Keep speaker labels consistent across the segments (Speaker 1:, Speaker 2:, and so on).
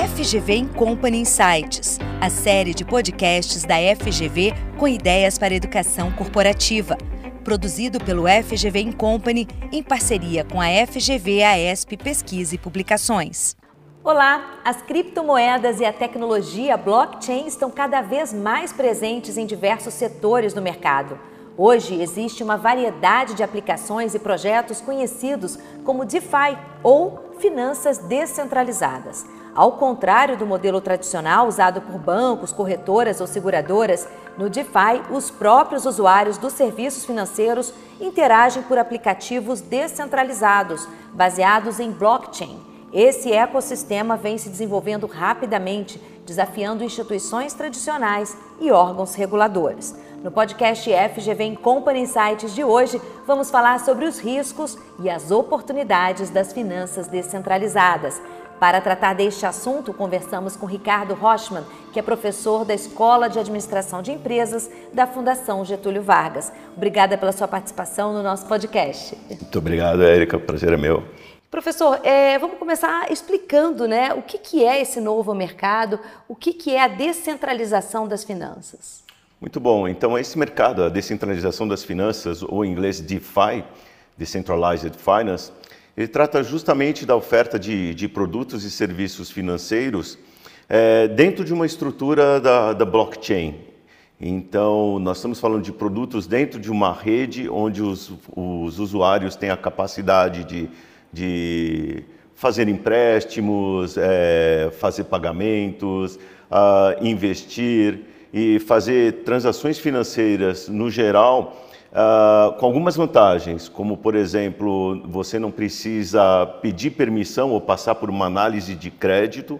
Speaker 1: FGV Company Insights, a série de podcasts da FGV com ideias para educação corporativa. Produzido pelo FGV Company em parceria com a FGV AESP Pesquisa e Publicações.
Speaker 2: Olá! As criptomoedas e a tecnologia blockchain estão cada vez mais presentes em diversos setores do mercado. Hoje existe uma variedade de aplicações e projetos conhecidos como DeFi ou finanças descentralizadas. Ao contrário do modelo tradicional usado por bancos, corretoras ou seguradoras, no DeFi, os próprios usuários dos serviços financeiros interagem por aplicativos descentralizados, baseados em blockchain. Esse ecossistema vem se desenvolvendo rapidamente, desafiando instituições tradicionais e órgãos reguladores. No podcast FGV em Company Insights de hoje, vamos falar sobre os riscos e as oportunidades das finanças descentralizadas. Para tratar deste assunto, conversamos com Ricardo Rochman, que é professor da Escola de Administração de Empresas da Fundação Getúlio Vargas. Obrigada pela sua participação no nosso podcast.
Speaker 3: Muito obrigado, Érica. O prazer é meu.
Speaker 2: Professor, é, vamos começar explicando né, o que, que é esse novo mercado, o que, que é a descentralização das finanças.
Speaker 3: Muito bom. Então, esse mercado, a descentralização das finanças, ou em inglês DeFi, Decentralized Finance, ele trata justamente da oferta de, de produtos e serviços financeiros é, dentro de uma estrutura da, da blockchain. Então, nós estamos falando de produtos dentro de uma rede onde os, os usuários têm a capacidade de, de fazer empréstimos, é, fazer pagamentos, uh, investir e fazer transações financeiras no geral Uh, com algumas vantagens, como por exemplo, você não precisa pedir permissão ou passar por uma análise de crédito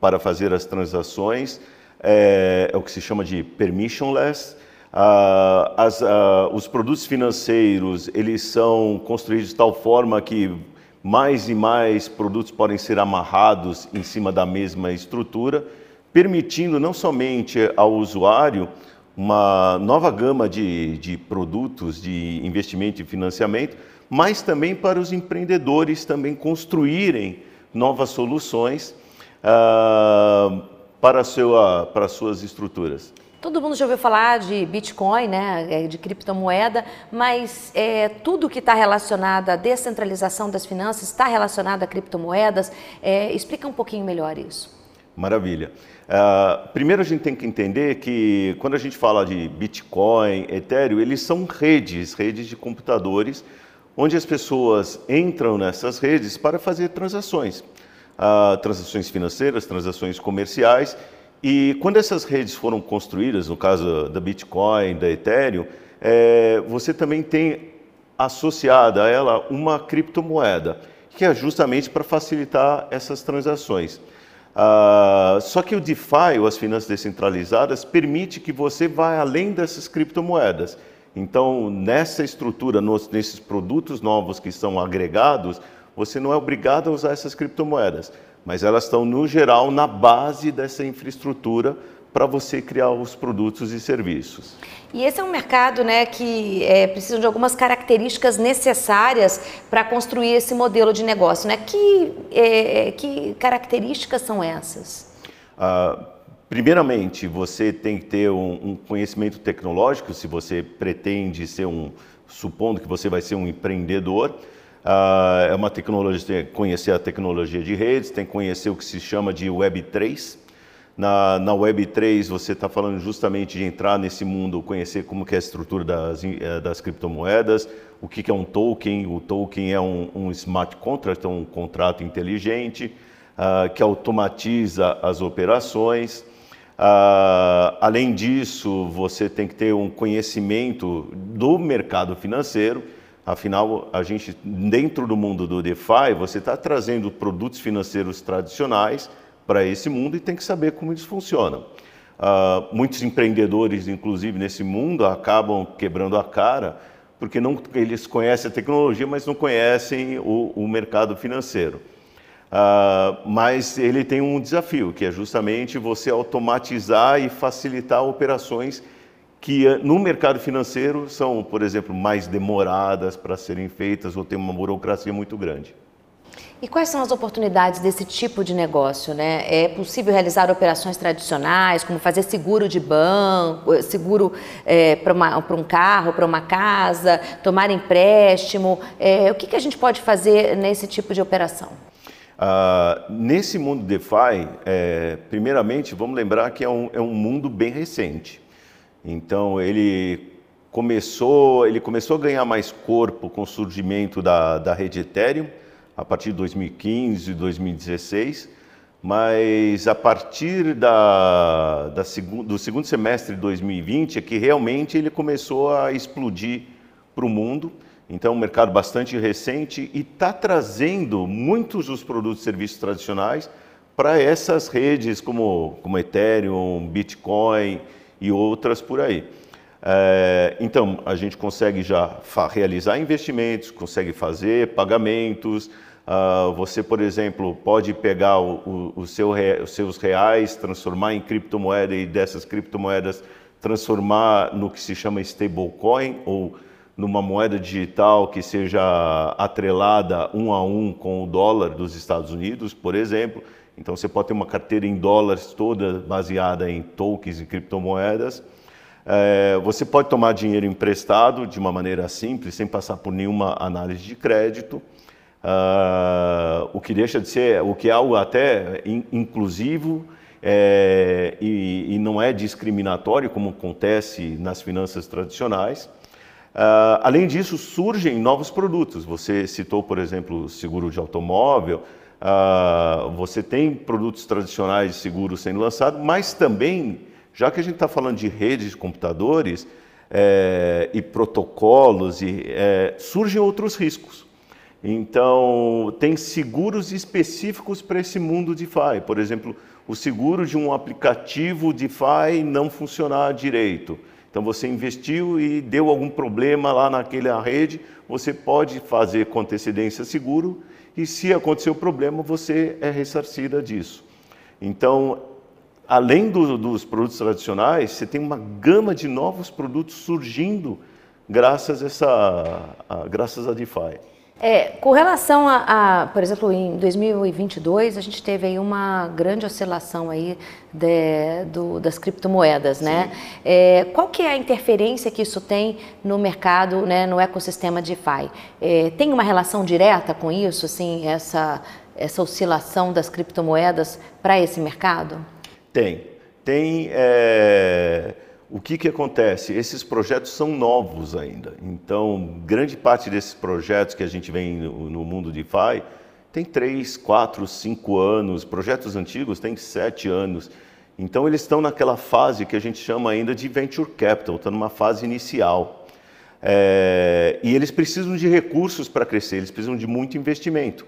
Speaker 3: para fazer as transações, é, é o que se chama de permissionless. Uh, as, uh, os produtos financeiros eles são construídos de tal forma que mais e mais produtos podem ser amarrados em cima da mesma estrutura, permitindo não somente ao usuário uma nova gama de, de produtos de investimento e financiamento, mas também para os empreendedores também construírem novas soluções uh, para, uh, para suas estruturas.
Speaker 2: Todo mundo já ouviu falar de Bitcoin, né, é, de criptomoeda, mas é, tudo que está relacionado à descentralização das finanças está relacionado a criptomoedas. É, explica um pouquinho melhor isso.
Speaker 3: Maravilha. Uh, primeiro a gente tem que entender que quando a gente fala de Bitcoin, Ethereum, eles são redes, redes de computadores, onde as pessoas entram nessas redes para fazer transações, uh, transações financeiras, transações comerciais. E quando essas redes foram construídas, no caso da Bitcoin, da Ethereum, é, você também tem associada a ela uma criptomoeda, que é justamente para facilitar essas transações. Uh, só que o DeFi, ou as finanças descentralizadas, permite que você vá além dessas criptomoedas. Então, nessa estrutura, nos, nesses produtos novos que são agregados, você não é obrigado a usar essas criptomoedas, mas elas estão, no geral, na base dessa infraestrutura para você criar os produtos e serviços.
Speaker 2: E esse é um mercado né, que é, precisa de algumas características necessárias para construir esse modelo de negócio. Né? Que, é, que características são essas?
Speaker 3: Ah, primeiramente, você tem que ter um, um, conhecimento tecnológico, se você pretende ser um, supondo que você vai ser um empreendedor. Ah, é uma tecnologia, tem que conhecer a tecnologia de redes, tem que conhecer o que se chama de Web3, na, na Web3 você está falando justamente de entrar nesse mundo, conhecer como que é a estrutura das, eh, das criptomoedas, o que, que é um token, o token é um, um smart contract, é um contrato inteligente, uh, que automatiza as operações. Uh, além disso, você tem que ter um conhecimento do mercado financeiro, Afinal, a gente, dentro do mundo do DeFi, você está trazendo produtos financeiros tradicionais para esse mundo e tem que saber como eles funcionam. Uh, muitos empreendedores, inclusive nesse mundo, acabam quebrando a cara porque não, eles conhecem a tecnologia, mas não conhecem o, o mercado financeiro. Uh, mas ele tem um desafio, que é justamente você automatizar e facilitar operações que eh, no mercado financeiro são, por exemplo, mais demoradas para serem feitas ou tem uma burocracia muito grande.
Speaker 2: E quais são as oportunidades desse tipo de negócio? Né? É possível realizar operações tradicionais, como fazer seguro de banco, seguro é, para um carro, para uma casa, tomar empréstimo. É, o que, que a gente pode fazer nesse tipo de operação?
Speaker 3: Uh, nesse mundo DeFi, é, primeiramente, vamos lembrar que é um, é um mundo bem recente. Então, ele começou, ele começou a ganhar mais corpo com o surgimento da, da rede Ethereum, a partir de 2015, 2016, mas a partir da, da do segundo semestre de 2020 é que realmente ele começou a explodir para o mundo. Então, um mercado bastante recente e está trazendo muitos dos produtos e serviços tradicionais para essas redes como, como Ethereum, Bitcoin e outras por aí. É, então, a gente consegue já realizar investimentos, consegue fazer pagamentos, Uh, você, por exemplo, pode pegar o, o, o seu os seus reais, transformar em criptomoeda e dessas criptomoedas transformar no que se chama stablecoin ou numa moeda digital que seja atrelada um a um com o dólar dos Estados Unidos, por exemplo. Então você pode ter uma carteira em dólares toda baseada em tokens e criptomoedas. É, você pode tomar dinheiro emprestado de uma maneira simples, sem passar por nenhuma análise de crédito. Uh, o que deixa de ser, o que é algo até in, inclusivo é, e, e, não é discriminatório, como acontece nas finanças tradicionais. Uh, além disso, surgem novos produtos. Você citou, por exemplo, seguro de automóvel, uh, você tem produtos tradicionais de seguro sendo lançados, mas também, já que a gente está falando de redes de computadores é, e protocolos, e, é, surgem outros riscos. Então, tem seguros específicos para esse mundo DeFi. Por exemplo, o seguro de um aplicativo DeFi não funcionar direito. Então, você investiu e deu algum problema lá naquela rede, você pode fazer com antecedência seguro e, se acontecer o problema, você é ressarcida disso. Então, além do, dos produtos tradicionais, você tem uma gama de novos produtos surgindo graças a, essa, a, graças a DeFi.
Speaker 2: É, com relação a, a, por exemplo, em 2022 a gente teve aí uma grande oscilação aí de, do, das criptomoedas, né? É, qual que é a interferência que isso tem no mercado, né, no ecossistema DeFi? É, tem uma relação direta com isso, assim, essa, essa oscilação das criptomoedas para esse mercado?
Speaker 3: Tem, tem. É o que, que acontece? Esses projetos são novos ainda. Então, grande parte desses projetos que a gente vê no, mundo DeFi tem 3, 4, 5 anos. Projetos antigos têm 7 anos. Então, eles estão naquela fase que a gente chama ainda de venture capital, estão numa fase inicial. É, e eles precisam de recursos para crescer, eles precisam de muito investimento.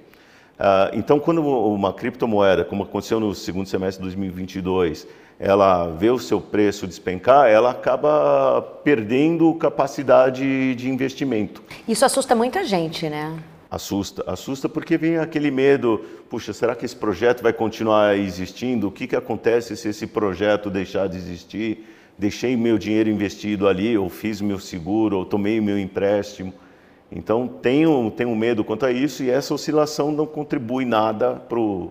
Speaker 3: Uh, então, quando uma criptomoeda, como aconteceu no segundo semestre de 2022, ela vê o seu preço despencar, ela acaba perdendo capacidade de investimento.
Speaker 2: Isso assusta muita gente, né?
Speaker 3: Assusta, assusta porque vem aquele medo, puxa, será que esse projeto vai continuar existindo? O que, que acontece se esse projeto deixar de existir? Deixei meu dinheiro investido ali, ou fiz meu seguro, ou tomei meu empréstimo. Então tenho, tenho medo quanto a isso e essa oscilação não contribui nada para o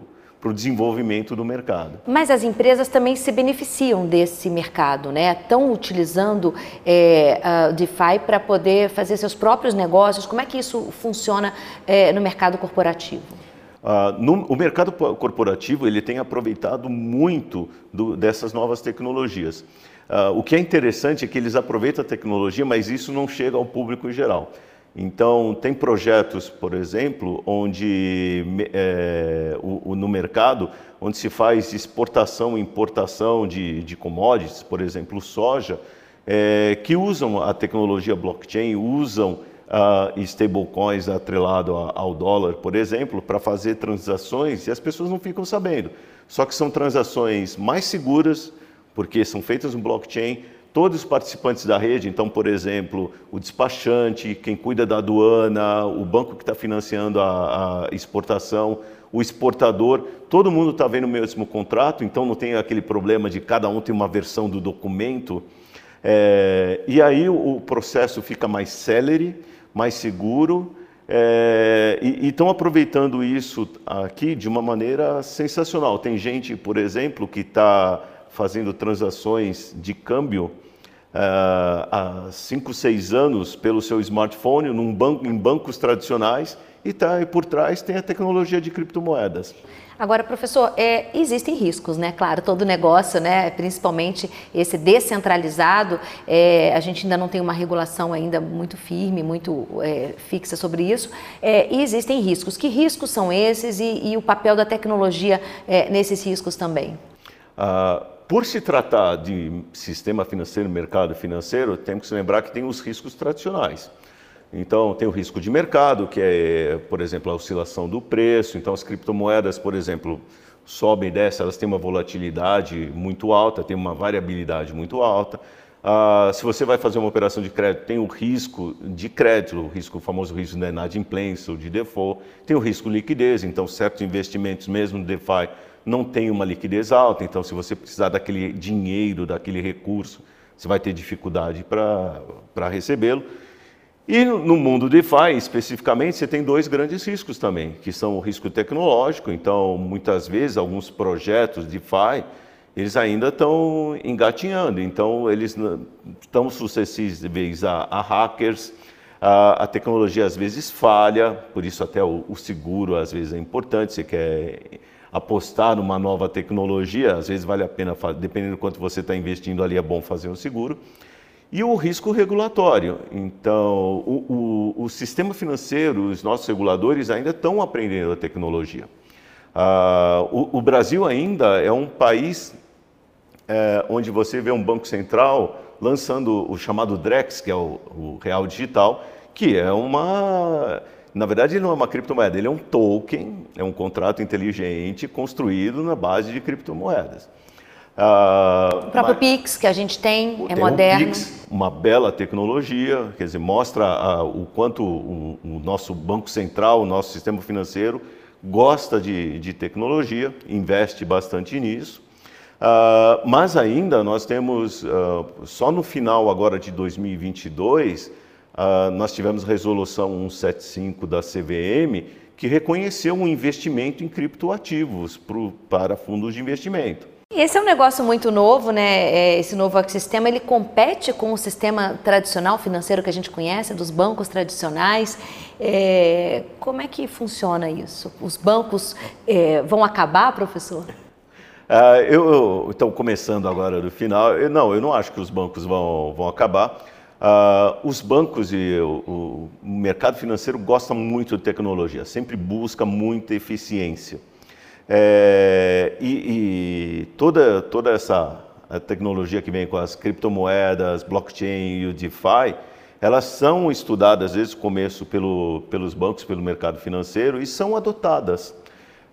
Speaker 3: desenvolvimento do mercado.
Speaker 2: Mas as empresas também se beneficiam desse mercado, né? Estão utilizando é, a DeFi para poder fazer seus próprios negócios. Como é que isso funciona é, no mercado corporativo?
Speaker 3: Uh, no, o mercado corporativo ele tem aproveitado muito do, dessas novas tecnologias. Uh, o que é interessante é que eles aproveitam a tecnologia, mas isso não chega ao público em geral. Então, tem projetos, por exemplo, onde é, o, o, no mercado, onde se faz exportação e importação de, de commodities, por exemplo, soja, é, que usam a tecnologia blockchain, usam uh, stablecoins atrelado ao dólar, por exemplo, para fazer transações e as pessoas não ficam sabendo. Só que são transações mais seguras, porque são feitas no blockchain, todos os participantes da rede, então, por exemplo, o despachante, quem cuida da aduana, o banco que está financiando a, a, exportação, o exportador, todo mundo está vendo o mesmo contrato, então não tem aquele problema de cada um ter uma versão do documento. É, e aí o, processo fica mais célere, mais seguro, É, e estão aproveitando isso aqui de uma maneira sensacional. Tem gente, por exemplo, que está fazendo transações de câmbio há 5, 6 anos pelo seu smartphone num banco, em bancos tradicionais e tá, e por trás tem a tecnologia de criptomoedas.
Speaker 2: Agora, professor, é, existem riscos, né? Claro, todo negócio, né? Principalmente esse descentralizado, é, a gente ainda não tem uma regulação ainda muito firme, muito é, fixa sobre isso. É, e existem riscos. Que riscos são esses e, e o papel da tecnologia é, nesses riscos também?
Speaker 3: Ah, por se tratar de sistema financeiro, mercado financeiro, temos que se lembrar que tem os riscos tradicionais. Então, tem o risco de mercado, que é, por exemplo, a oscilação do preço. Então, as criptomoedas, por exemplo, sobem e descem, elas têm uma volatilidade muito alta, têm uma variabilidade muito alta. Ah, se você vai fazer uma operação de crédito, tem o risco de crédito, o, risco, o famoso risco da inadimplência ou de default, tem o risco de liquidez, então certos investimentos, mesmo no DeFi, não tem uma liquidez alta, então se você precisar daquele dinheiro, daquele recurso, você vai ter dificuldade para recebê-lo. E no mundo DeFi, especificamente, você tem dois grandes riscos também, que são o risco tecnológico. Então, muitas vezes, alguns projetos DeFi, eles ainda estão engatinhando. Então, eles estão suscetíveis a, a hackers, a, a, tecnologia às vezes falha, por isso até o, o seguro às vezes é importante. Você quer apostar numa nova tecnologia, às vezes vale a pena, dependendo do quanto você está investindo ali, é bom fazer um seguro. E o risco regulatório. Então, o, o, o sistema financeiro, os nossos reguladores ainda estão aprendendo a tecnologia. Uh, o, o, Brasil ainda é um país é, onde você vê um banco central lançando o chamado DREX, que é o real digital, que é uma na verdade, ele não é uma criptomoeda, ele é um token, é um contrato inteligente construído na base de criptomoedas.
Speaker 2: Uh, o próprio mas, Pix que a gente tem, é tem moderno. Um Pix,
Speaker 3: uma bela tecnologia, quer dizer, mostra uh, o quanto o, o, nosso banco central, o nosso sistema financeiro gosta de, de tecnologia, investe bastante nisso. Uh, mas ainda nós temos, só no final agora de 2022, nós tivemos resolução 175 da CVM que reconheceu um investimento em criptoativos pro, para fundos de investimento.
Speaker 2: Esse é um negócio muito novo, né? É, esse novo ecossistema, ele compete com o sistema tradicional financeiro que a gente conhece, dos bancos tradicionais. É, como é que funciona isso? Os bancos é, vão acabar, professor?
Speaker 3: Uh, eu, então, começando agora do final, eu, não, eu não acho que os bancos vão, vão acabar. Uh, os bancos e o, o mercado financeiro gostam muito de tecnologia, sempre busca muita eficiência. É, e, e, toda, toda essa tecnologia que vem com as criptomoedas, blockchain e o DeFi, elas são estudadas desde o começo pelo, pelos bancos, pelo mercado financeiro e são adotadas.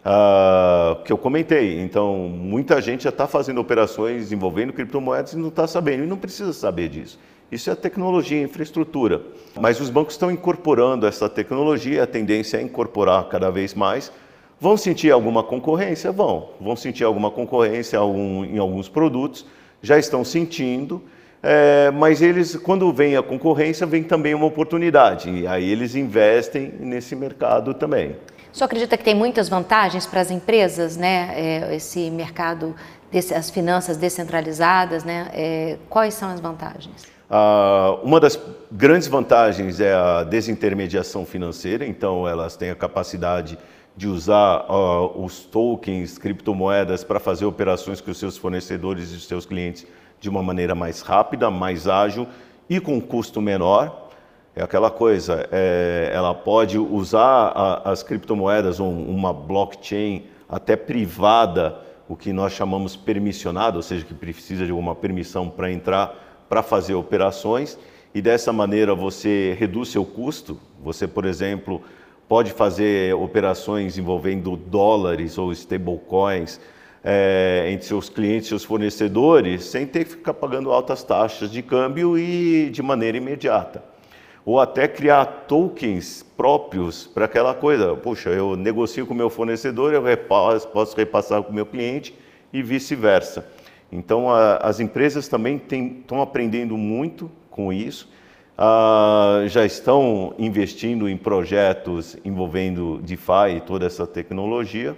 Speaker 3: Uh, que eu comentei. Então, muita gente já está fazendo operações envolvendo criptomoedas e não está sabendo, e não precisa saber disso. Isso é tecnologia, infraestrutura. Mas os bancos estão incorporando essa tecnologia, a tendência é incorporar cada vez mais Vão sentir alguma concorrência? Vão. Vão sentir alguma concorrência em alguns produtos, já estão sentindo, é, mas eles, quando vem a concorrência, vem também uma oportunidade, e aí eles investem nesse mercado também.
Speaker 2: O senhor acredita que tem muitas vantagens para as empresas, né? É, esse mercado, as finanças descentralizadas, né? É, quais são as vantagens?
Speaker 3: Ah, uma das grandes vantagens é a desintermediação financeira, então elas têm a capacidade de usar uh, os tokens, criptomoedas para fazer operações com os seus fornecedores e os seus clientes de uma maneira mais rápida, mais ágil e com custo menor. É aquela coisa, é, ela pode usar a, as criptomoedas, um, uma blockchain até privada, o que nós chamamos permissionado, ou seja, que precisa de uma permissão para entrar, para fazer operações, e dessa maneira você reduz seu custo. Você, por exemplo, pode fazer operações envolvendo dólares ou stablecoins é, entre seus clientes e seus fornecedores sem ter que ficar pagando altas taxas de câmbio e de maneira imediata. Ou até criar tokens próprios para aquela coisa. Puxa, eu negocio com meu fornecedor, eu repasso, posso repassar com meu cliente e vice-versa. Então, a, as empresas também estão aprendendo muito com isso já estão investindo em projetos envolvendo DeFi e toda essa tecnologia.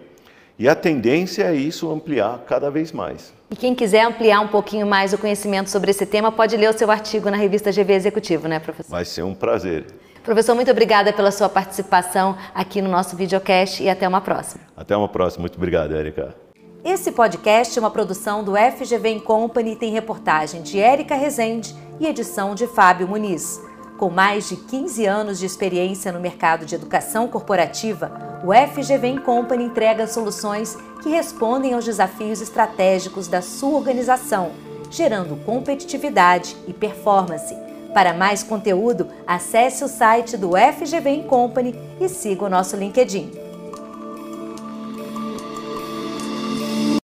Speaker 3: E a tendência é isso ampliar cada vez mais.
Speaker 2: E quem quiser ampliar um pouquinho mais o conhecimento sobre esse tema, pode ler o seu artigo na revista GV Executivo, né, professor?
Speaker 3: Vai ser um prazer.
Speaker 2: Professor, muito obrigada pela sua participação aqui no nosso videocast e até uma próxima.
Speaker 3: Até uma próxima. Muito obrigado, Érica.
Speaker 2: Esse podcast é uma produção do FGV Company e tem reportagem de Érica Rezende e edição de Fábio Muniz. Com mais de 15 anos de experiência no mercado de educação corporativa, o FGV Company entrega soluções que respondem aos desafios estratégicos da sua organização, gerando competitividade e performance. Para mais conteúdo, acesse o site do FGV Company e siga o nosso LinkedIn.